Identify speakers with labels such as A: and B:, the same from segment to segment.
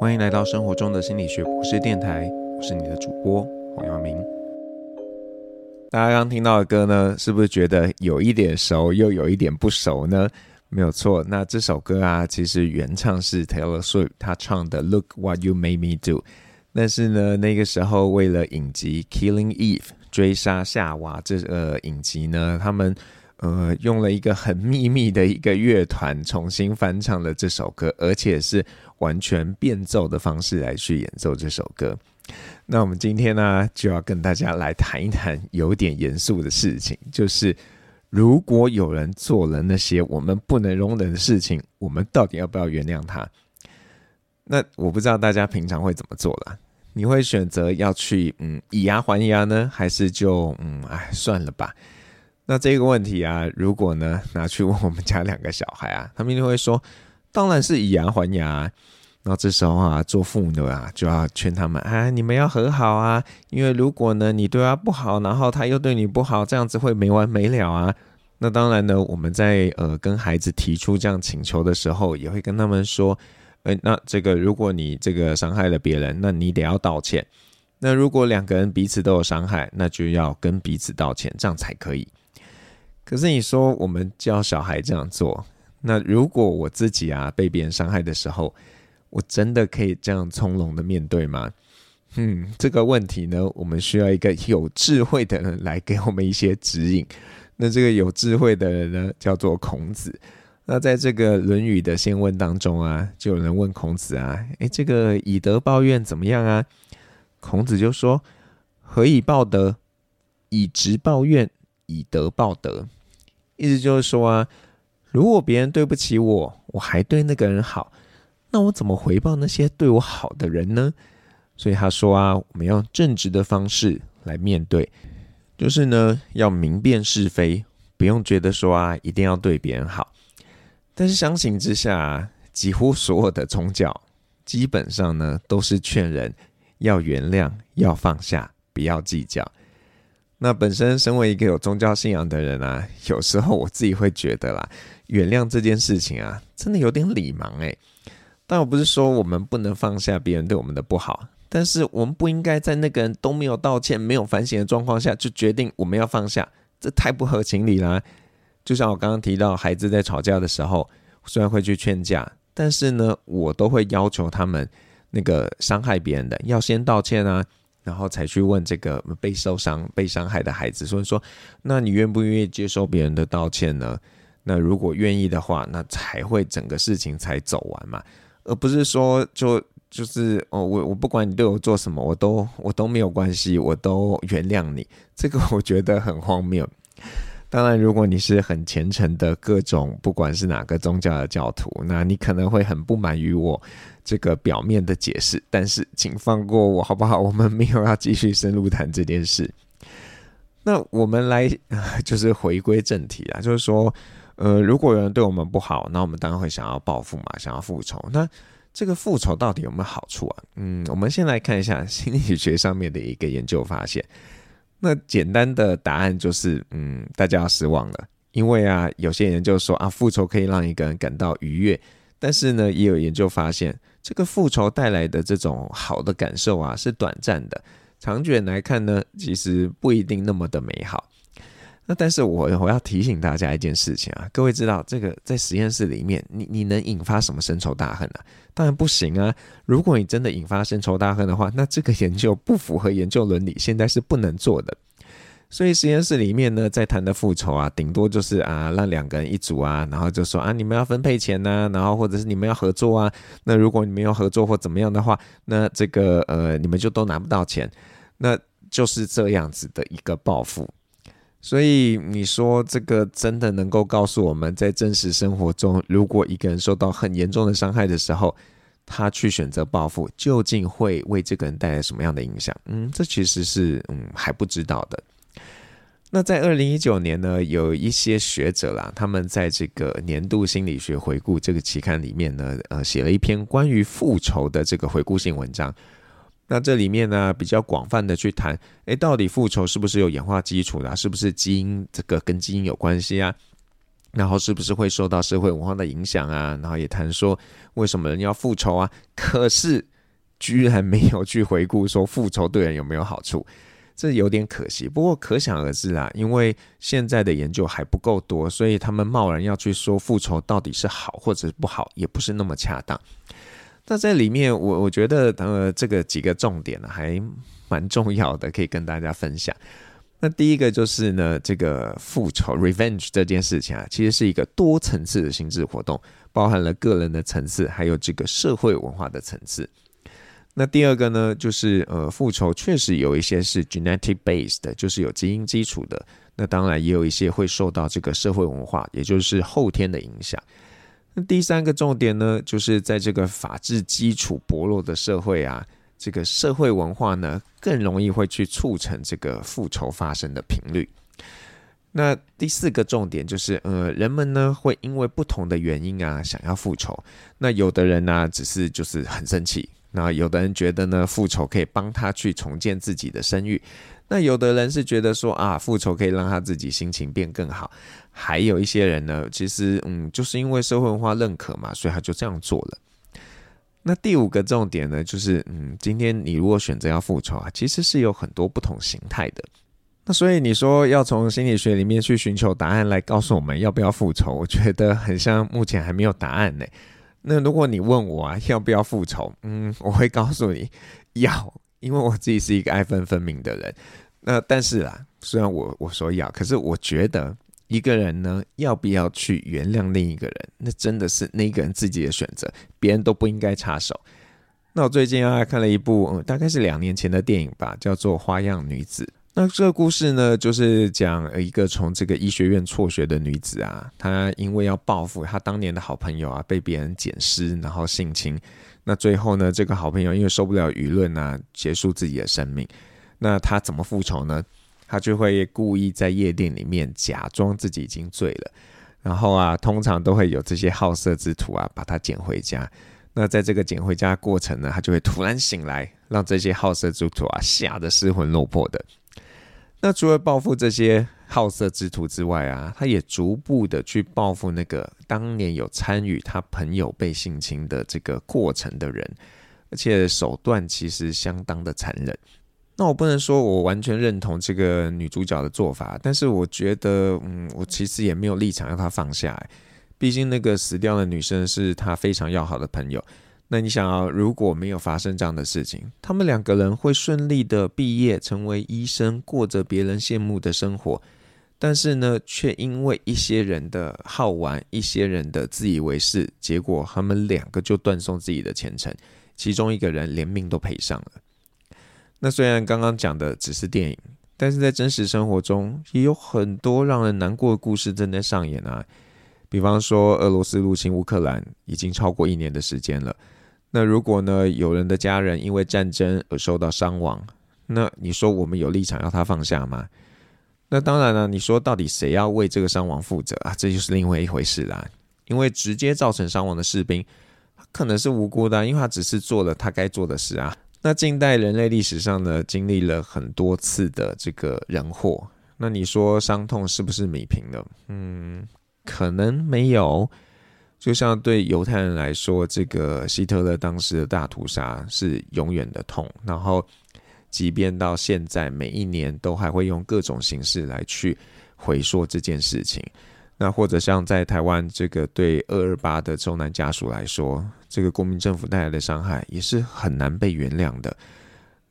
A: 欢迎来到生活中的心理学博士电台，我是你的主播黄耀明。大家刚听到的歌呢，是不是觉得有一点熟，又有一点不熟呢？没有错，那这首歌啊，其实原唱是 Taylor Swift，他唱的《Look What You Made Me Do》。但是呢，那个时候为了影集《Killing Eve》追杀夏娃这个影集呢，他们。呃，用了一个很秘密的一个乐团重新翻唱了这首歌，而且是完全变奏的方式来去演奏这首歌。那我们今天呢，就要跟大家来谈一谈有点严肃的事情，就是如果有人做了那些我们不能容忍的事情，我们到底要不要原谅他？那我不知道大家平常会怎么做啦？你会选择要去嗯以牙还牙呢，还是就嗯哎算了吧？那这个问题啊，如果呢拿去问我们家两个小孩啊，他们一定会说，当然是以牙还牙啊。然后这时候啊，做父母的啊就要劝他们啊，你们要和好啊，因为如果呢你对他不好，然后他又对你不好，这样子会没完没了啊。那当然呢，我们在呃跟孩子提出这样请求的时候，也会跟他们说，诶，那这个如果你这个伤害了别人，那你得要道歉。那如果两个人彼此都有伤害，那就要跟彼此道歉，这样才可以。可是你说我们教小孩这样做，那如果我自己啊被别人伤害的时候，我真的可以这样从容的面对吗？嗯，这个问题呢，我们需要一个有智慧的人来给我们一些指引。那这个有智慧的人呢，叫做孔子。那在这个《论语》的先问当中啊，就有人问孔子啊，诶，这个以德报怨怎么样啊？孔子就说：何以报德？以直报怨，以德报德。意思就是说啊，如果别人对不起我，我还对那个人好，那我怎么回报那些对我好的人呢？所以他说啊，我们用正直的方式来面对，就是呢，要明辨是非，不用觉得说啊，一定要对别人好。但是相形之下，几乎所有的宗教基本上呢，都是劝人要原谅，要放下，不要计较。那本身身为一个有宗教信仰的人啊，有时候我自己会觉得啦，原谅这件事情啊，真的有点礼盲诶。但我不是说我们不能放下别人对我们的不好，但是我们不应该在那个人都没有道歉、没有反省的状况下就决定我们要放下，这太不合情理啦。就像我刚刚提到，孩子在吵架的时候，虽然会去劝架，但是呢，我都会要求他们那个伤害别人的要先道歉啊。然后才去问这个被受伤、被伤害的孩子，所以说，那你愿不愿意接受别人的道歉呢？那如果愿意的话，那才会整个事情才走完嘛，而不是说就就是哦，我我不管你对我做什么，我都我都没有关系，我都原谅你。这个我觉得很荒谬。当然，如果你是很虔诚的各种，不管是哪个宗教的教徒，那你可能会很不满于我这个表面的解释。但是，请放过我好不好？我们没有要继续深入谈这件事。那我们来就是回归正题啊，就是说，呃，如果有人对我们不好，那我们当然会想要报复嘛，想要复仇。那这个复仇到底有没有好处啊？嗯，我们先来看一下心理学上面的一个研究发现。那简单的答案就是，嗯，大家要失望了，因为啊，有些人就说啊，复仇可以让一个人感到愉悦，但是呢，也有研究发现，这个复仇带来的这种好的感受啊，是短暂的，长远来看呢，其实不一定那么的美好。那但是我我要提醒大家一件事情啊，各位知道这个在实验室里面，你你能引发什么深仇大恨啊？当然不行啊！如果你真的引发深仇大恨的话，那这个研究不符合研究伦理，现在是不能做的。所以实验室里面呢，在谈的复仇啊，顶多就是啊，让两个人一组啊，然后就说啊，你们要分配钱呐、然后或者是你们要合作啊。那如果你们要合作或怎么样的话，那这个呃，你们就都拿不到钱，那就是这样子的一个报复。所以你说这个真的能够告诉我们在真实生活中，如果一个人受到很严重的伤害的时候，他去选择报复，究竟会为这个人带来什么样的影响？嗯，这其实是嗯还不知道的。那在二零一九年呢，有一些学者啦，他们在这个年度心理学回顾这个期刊里面呢，呃，写了一篇关于复仇的这个回顾性文章。那这里面呢，比较广泛的去谈，诶，到底复仇是不是有演化基础的？是不是基因这个跟基因有关系啊？然后是不是会受到社会文化的影响啊？然后也谈说为什么人要复仇啊？可是居然没有去回顾说复仇对人有没有好处，这有点可惜。不过可想而知啦，因为现在的研究还不够多，所以他们贸然要去说复仇到底是好或者不好，也不是那么恰当。那在里面，我我觉得呃，这个几个重点呢，还蛮重要的，可以跟大家分享。那第一个就是呢，这个复仇 （revenge） 这件事情啊，其实是一个多层次的心智活动，包含了个人的层次，还有这个社会文化的层次。那第二个呢，就是呃，复仇确实有一些是 genetic based 的，就是有基因基础的。那当然也有一些会受到这个社会文化，也就是后天的影响。第三个重点呢，就是在这个法治基础薄弱的社会啊。这个社会文化呢，更容易会去促成这个复仇发生的频率。那第四个重点就是，呃，人们呢会因为不同的原因啊，想要复仇。那有的人呢、只是就是很生气；那有的人觉得呢，复仇可以帮他去重建自己的声誉；那有的人是觉得说啊，复仇可以让他自己心情变更好。还有一些人呢，其实嗯，就是因为社会文化认可嘛，所以他就这样做了。那第五个重点呢，就是嗯，今天你如果选择要复仇啊，其实是有很多不同形态的。那所以你说要从心理学里面去寻求答案来告诉我们要不要复仇，我觉得很像目前还没有答案呢。那如果你问我啊，要不要复仇，嗯，我会告诉你要，因为我自己是一个爱憎分明的人。那但是啊，虽然我我说要，可是我觉得。一个人呢，要不要去原谅另一个人，那真的是那个人自己的选择，别人都不应该插手。那我最近啊看了一部，嗯，大概是两年前的电影吧，叫做《花样女子》。那这个故事呢，就是讲一个从这个医学院辍学的女子啊，她因为要报复她当年的好朋友啊，被别人捡尸然后性侵。那最后呢，这个好朋友因为受不了舆论啊，结束自己的生命。那她怎么复仇呢？她就会故意在夜店里面假装自己已经醉了，然后啊，通常都会有这些好色之徒啊把她捡回家。那在这个捡回家的过程呢，他就会突然醒来，让这些好色之徒啊吓得失魂落魄的。那除了报复这些好色之徒之外啊，他也逐步的去报复那个当年有参与他朋友被性侵的这个过程的人，而且手段其实相当的残忍。那我不能说我完全认同这个女主角的做法，但是我觉得，嗯，我其实也没有立场让她放下。毕竟那个死掉的女生是她非常要好的朋友。那你想啊，如果没有发生这样的事情，他们两个人会顺利的毕业，成为医生，过着别人羡慕的生活。但是呢，却因为一些人的好玩，一些人的自以为是，结果他们两个就断送自己的前程，其中一个人连命都赔上了。那虽然刚刚讲的只是电影，但是在真实生活中也有很多让人难过的故事正在上演啊。比方说，俄罗斯入侵乌克兰已经超过一年的时间了。那如果呢，有人的家人因为战争而受到伤亡，那你说我们有立场要他放下吗？那当然了，你说到底谁要为这个伤亡负责啊？这就是另外一回事啦。因为直接造成伤亡的士兵，他可能是无辜的，因为他只是做了他该做的事啊。那近代人类历史上呢，经历了很多次的这个人祸。那你说伤痛是不是弭平了？嗯，可能没有。就像对犹太人来说，这个希特勒当时的大屠杀是永远的痛。然后，即便到现在，每一年都还会用各种形式来去回溯这件事情。那或者像在台湾这个对二二八的中南家属来说，这个国民政府带来的伤害也是很难被原谅的。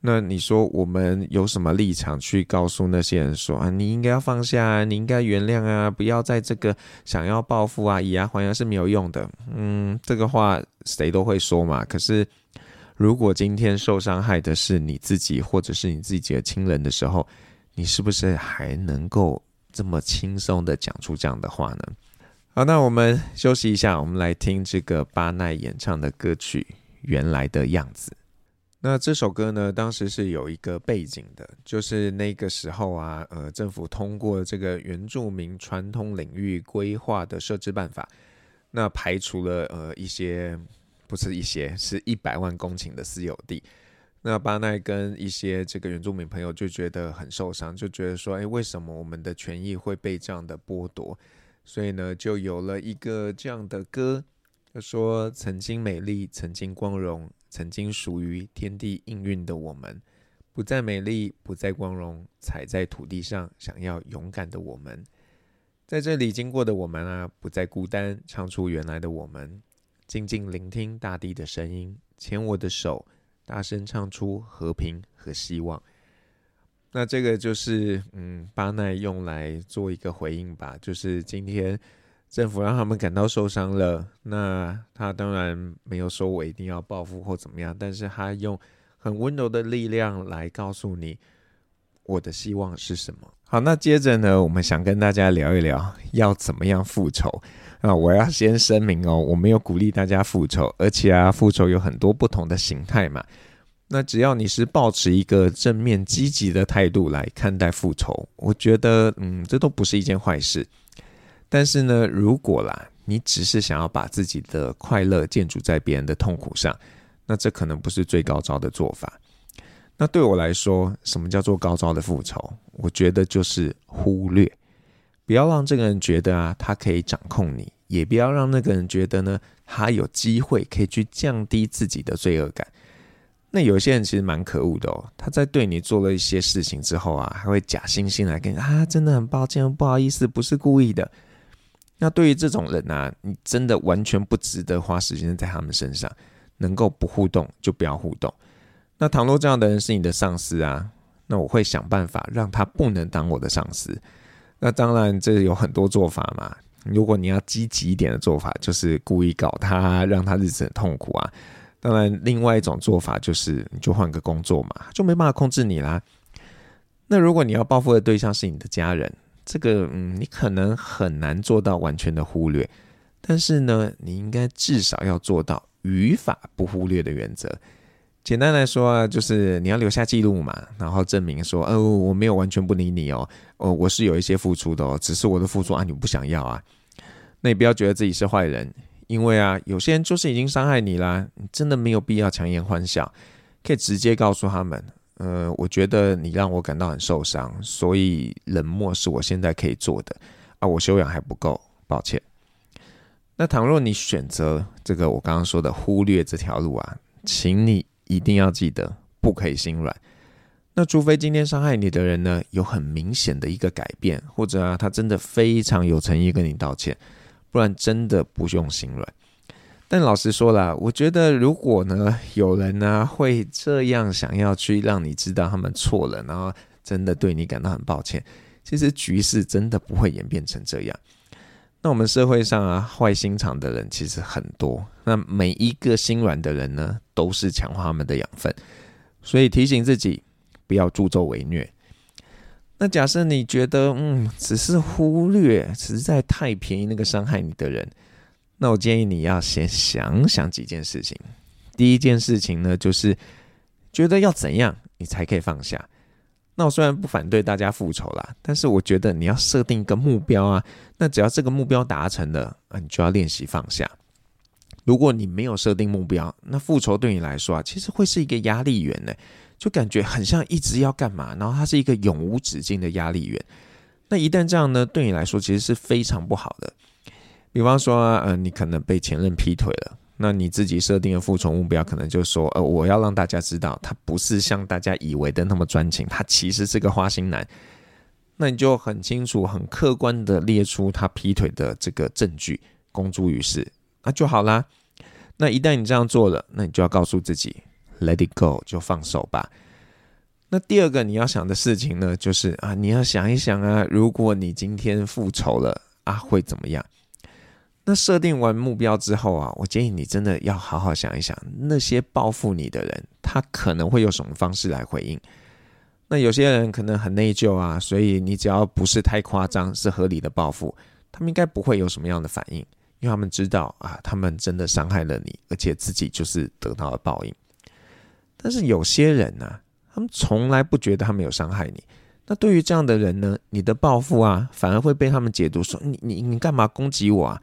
A: 那你说我们有什么立场去告诉那些人说啊，你应该要放下啊，你应该原谅啊，不要在这个想要报复啊，以牙还牙是没有用的。嗯，这个话谁都会说嘛。可是如果今天受伤害的是你自己或者是你自己的亲人的时候，你是不是还能够？这么轻松的讲出这样的话呢？好，那我们休息一下，我们来听这个巴奈演唱的歌曲《原来的样子》。那这首歌呢，当时是有一个背景的，就是那个时候啊，呃，政府通过这个原住民传统领域规划的设置办法，那排除了呃一些，不是一些，是一百万公顷的私有地。那巴奈跟一些这个原住民朋友就觉得很受伤，就觉得说，哎，为什么我们的权益会被这样的剥夺？所以呢，就有了一个这样的歌，就说：曾经美丽，曾经光荣，曾经属于天地应运的我们，不再美丽，不再光荣，踩在土地上，想要勇敢的我们，在这里经过的我们啊，不再孤单，唱出原来的我们，静静聆听大地的声音，牵我的手，大声唱出和平和希望。那这个就是，嗯，巴奈用来做一个回应吧。就是今天政府让他们感到受伤了，那他当然没有说我一定要报复或怎么样，但是他用很温柔的力量来告诉你，我的希望是什么。好，那接着呢，我们想跟大家聊一聊要怎么样复仇。啊，我要先声明哦，我没有鼓励大家复仇，而且啊，复仇有很多不同的形态嘛。那只要你是抱持一个正面积极的态度来看待复仇，我觉得，嗯，这都不是一件坏事。但是呢，如果啦，你只是想要把自己的快乐建筑在别人的痛苦上，那这可能不是最高招的做法。那对我来说，什么叫做高招的复仇？我觉得就是忽略，不要让这个人觉得啊，他可以掌控你，也不要让那个人觉得呢，他有机会可以去降低自己的罪恶感。那有些人其实蛮可恶的哦，他在对你做了一些事情之后啊，还会假惺惺来跟你啊，真的很抱歉，不好意思，不是故意的。那对于这种人啊，你真的完全不值得花时间在他们身上，能够不互动就不要互动。那倘若这样的人是你的上司啊，那我会想办法让他不能当我的上司。那当然，这有很多做法嘛。如果你要积极一点的做法，就是故意搞他，让他日子很痛苦啊。当然，另外一种做法就是，你就换个工作嘛，就没办法控制你啦。那如果你要报复的对象是你的家人，这个嗯，你可能很难做到完全的忽略，但是呢，你应该至少要做到语法不忽略的原则。简单来说啊，就是你要留下记录嘛，然后证明说，哦，我没有完全不理你哦，哦，我是有一些付出的哦，只是我的付出啊，你不想要啊，那你不要觉得自己是坏人。因为啊，有些人就是已经伤害你啦，你真的没有必要强颜欢笑，可以直接告诉他们，呃，我觉得你让我感到很受伤，所以冷漠是我现在可以做的啊，我修养还不够，抱歉。那倘若你选择这个我刚刚说的忽略这条路啊，请你一定要记得，不可以心软。那除非今天伤害你的人呢，有很明显的一个改变，或者啊，他真的非常有诚意跟你道歉。不然真的不用心软。但老实说啦，我觉得如果呢有人呢会这样想要去让你知道他们错了，然后真的对你感到很抱歉，其实局势真的不会演变成这样。那我们社会上啊坏心肠的人其实很多，那每一个心软的人呢都是强化他们的养分，所以提醒自己不要助纣为虐。那假设你觉得，嗯，只是忽略，实在太便宜那个伤害你的人，那我建议你要先想想几件事情。第一件事情呢，就是觉得要怎样你才可以放下。那我虽然不反对大家复仇啦，但是我觉得你要设定一个目标啊。那只要这个目标达成了，啊，你就要练习放下。如果你没有设定目标，那复仇对你来说啊，其实会是一个压力源呢。就感觉很像一直要干嘛，然后它是一个永无止境的压力源。那一旦这样呢，对你来说其实是非常不好的。比方说，呃，你可能被前任劈腿了，那你自己设定的复仇目标可能就说，呃，我要让大家知道他不是像大家以为的那么专情，他其实是个花心男。那你就很清楚、很客观的列出他劈腿的这个证据，公诸于世，那就好啦。那一旦你这样做了，那你就要告诉自己。Let it go，就放手吧。那第二个你要想的事情呢，就是啊，你要想一想啊，如果你今天复仇了啊，会怎么样？那设定完目标之后啊，我建议你真的要好好想一想，那些报复你的人，他可能会有什么方式来回应？那有些人可能很内疚啊，所以你只要不是太夸张，是合理的报复，他们应该不会有什么样的反应，因为他们知道啊，他们真的伤害了你，而且自己就是得到了报应。但是有些人呢、他们从来不觉得他们有伤害你。那对于这样的人呢，你的报复啊，反而会被他们解读说你你你干嘛攻击我啊？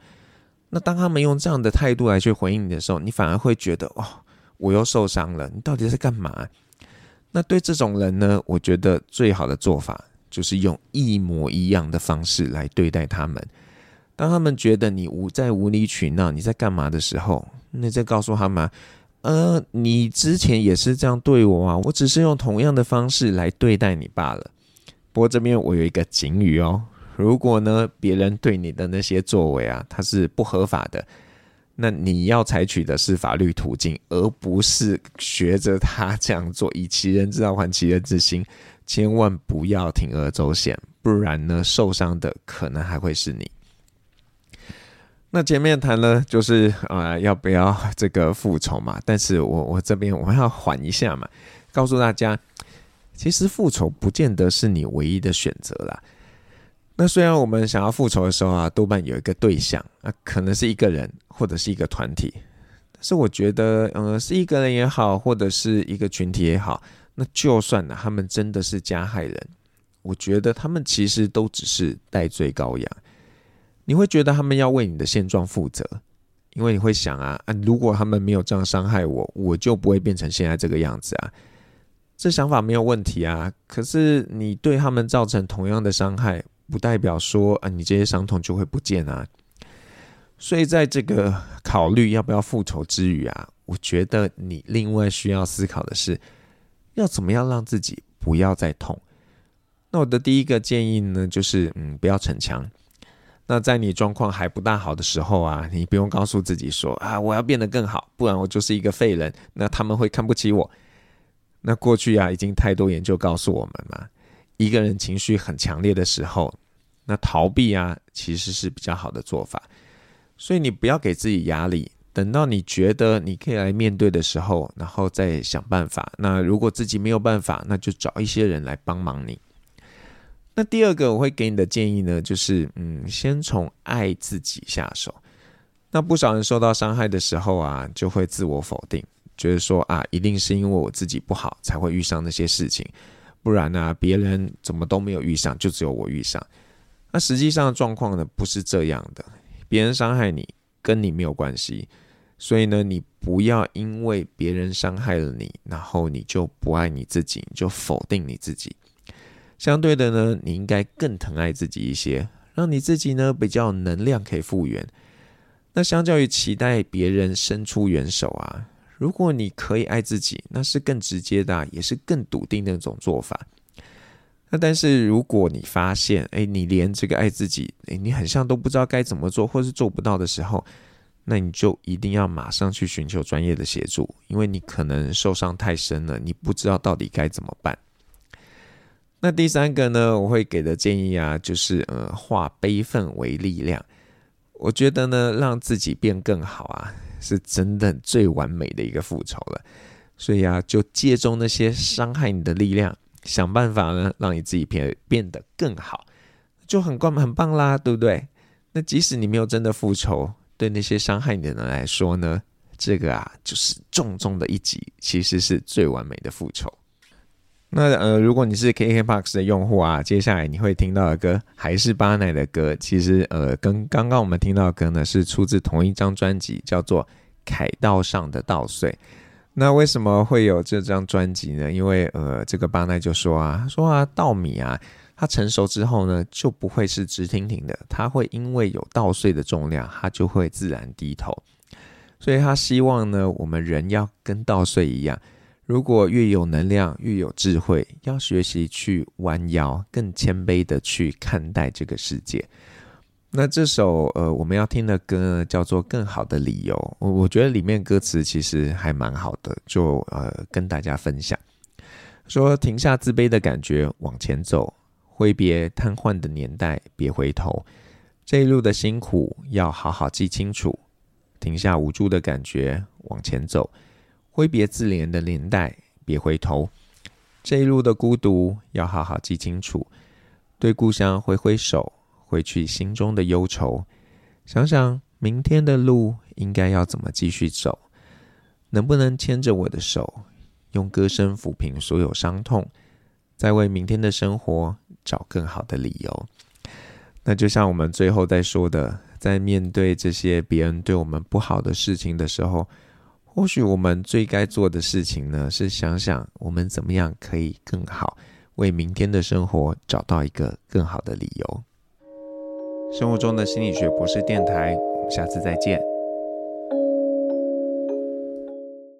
A: 那当他们用这样的态度来去回应你的时候，你反而会觉得哦，我又受伤了。你到底在干嘛？那对这种人呢，我觉得最好的做法就是用一模一样的方式来对待他们。当他们觉得你无在无理取闹，你在干嘛的时候，那再告诉他们，呃，你之前也是这样对我啊，我只是用同样的方式来对待你罢了。不过这边我有一个警语哦，如果呢别人对你的那些作为啊，他是不合法的，那你要采取的是法律途径，而不是学着他这样做，以其人之道还其人之心，千万不要铤而走险，不然呢受伤的可能还会是你。那前面谈了就是啊、要不要这个复仇嘛？但是我我这边我要缓一下嘛，告诉大家，其实复仇不见得是你唯一的选择啦。那虽然我们想要复仇的时候啊，多半有一个对象啊，可能是一个人或者是一个团体，但是我觉得，嗯、是一个人也好，或者是一个群体也好，那就算呢，他们真的是加害人，我觉得他们其实都只是代罪羔羊。你会觉得他们要为你的现状负责，因为你会想啊啊，如果他们没有这样伤害我，我就不会变成现在这个样子啊。这想法没有问题啊，可是你对他们造成同样的伤害，不代表说啊，你这些伤痛就会不见啊。所以在这个考虑要不要复仇之余啊，我觉得你另外需要思考的是，要怎么样让自己不要再痛。那我的第一个建议呢，就是嗯，不要逞强。那在你状况还不大好的时候啊，你不用告诉自己说啊，我要变得更好，不然我就是一个废人，那他们会看不起我。那过去啊，已经太多研究告诉我们了，一个人情绪很强烈的时候，那逃避啊，其实是比较好的做法。所以你不要给自己压力，等到你觉得你可以来面对的时候，然后再想办法。那如果自己没有办法，那就找一些人来帮忙你。那第二个我会给你的建议呢，就是嗯，先从爱自己下手。那不少人受到伤害的时候啊，就会自我否定，觉得说啊，一定是因为我自己不好才会遇上那些事情，不然呢，别人怎么都没有遇上，就只有我遇上。那实际上的状况呢，不是这样的，别人伤害你跟你没有关系，所以呢，你不要因为别人伤害了你，然后你就不爱你自己，就否定你自己。相对的呢，你应该更疼爱自己一些，让你自己呢比较有能量可以复原。那相较于期待别人伸出援手啊，如果你可以爱自己，那是更直接的，也是更笃定的那种做法。那但是如果你发现，哎，你连这个爱自己，哎，你很像都不知道该怎么做，或是做不到的时候，那你就一定要马上去寻求专业的协助，因为你可能受伤太深了，你不知道到底该怎么办。那第三个呢，我会给的建议啊，就是呃，化悲愤为力量。我觉得呢，让自己变更好啊，是真的最完美的一个复仇了。所以啊，就借重那些伤害你的力量，想办法呢，让你自己变变得更好，就很棒很棒啦，对不对？那即使你没有真的复仇，对那些伤害你的人来说呢，这个啊，就是重重的一击，其实是最完美的复仇。那呃，如果你是 KKBOX 的用户啊，接下来你会听到的歌还是巴奈的歌。其实呃，跟刚刚我们听到的歌呢，是出自同一张专辑，叫做《凯道上的稻穗》。那为什么会有这张专辑呢？因为呃，这个巴奈就说啊，说啊，稻米啊，它成熟之后呢，就不会是直挺挺的，它会因为有稻穗的重量，它就会自然低头。所以他希望呢，我们人要跟稻穗一样。如果越有能量，越有智慧，要学习去弯腰，更谦卑的去看待这个世界。那这首呃我们要听的歌，叫做《更好的理由》。我我觉得里面歌词其实还蛮好的，就呃跟大家分享。说停下自卑的感觉，往前走，挥别瘫痪的年代，别回头。这一路的辛苦要好好记清楚。停下无助的感觉，往前走。挥别自怜的年代，别回头。这一路的孤独要好好记清楚。对故乡挥挥手，挥去心中的忧愁。想想明天的路应该要怎么继续走？能不能牵着我的手，用歌声抚平所有伤痛，再为明天的生活找更好的理由？那就像我们最后在说的，在面对这些别人对我们不好的事情的时候。或许我们最该做的事情呢，是想想我们怎么样可以更好，为明天的生活找到一个更好的理由。生活中的心理学博士电台，我们下次再见。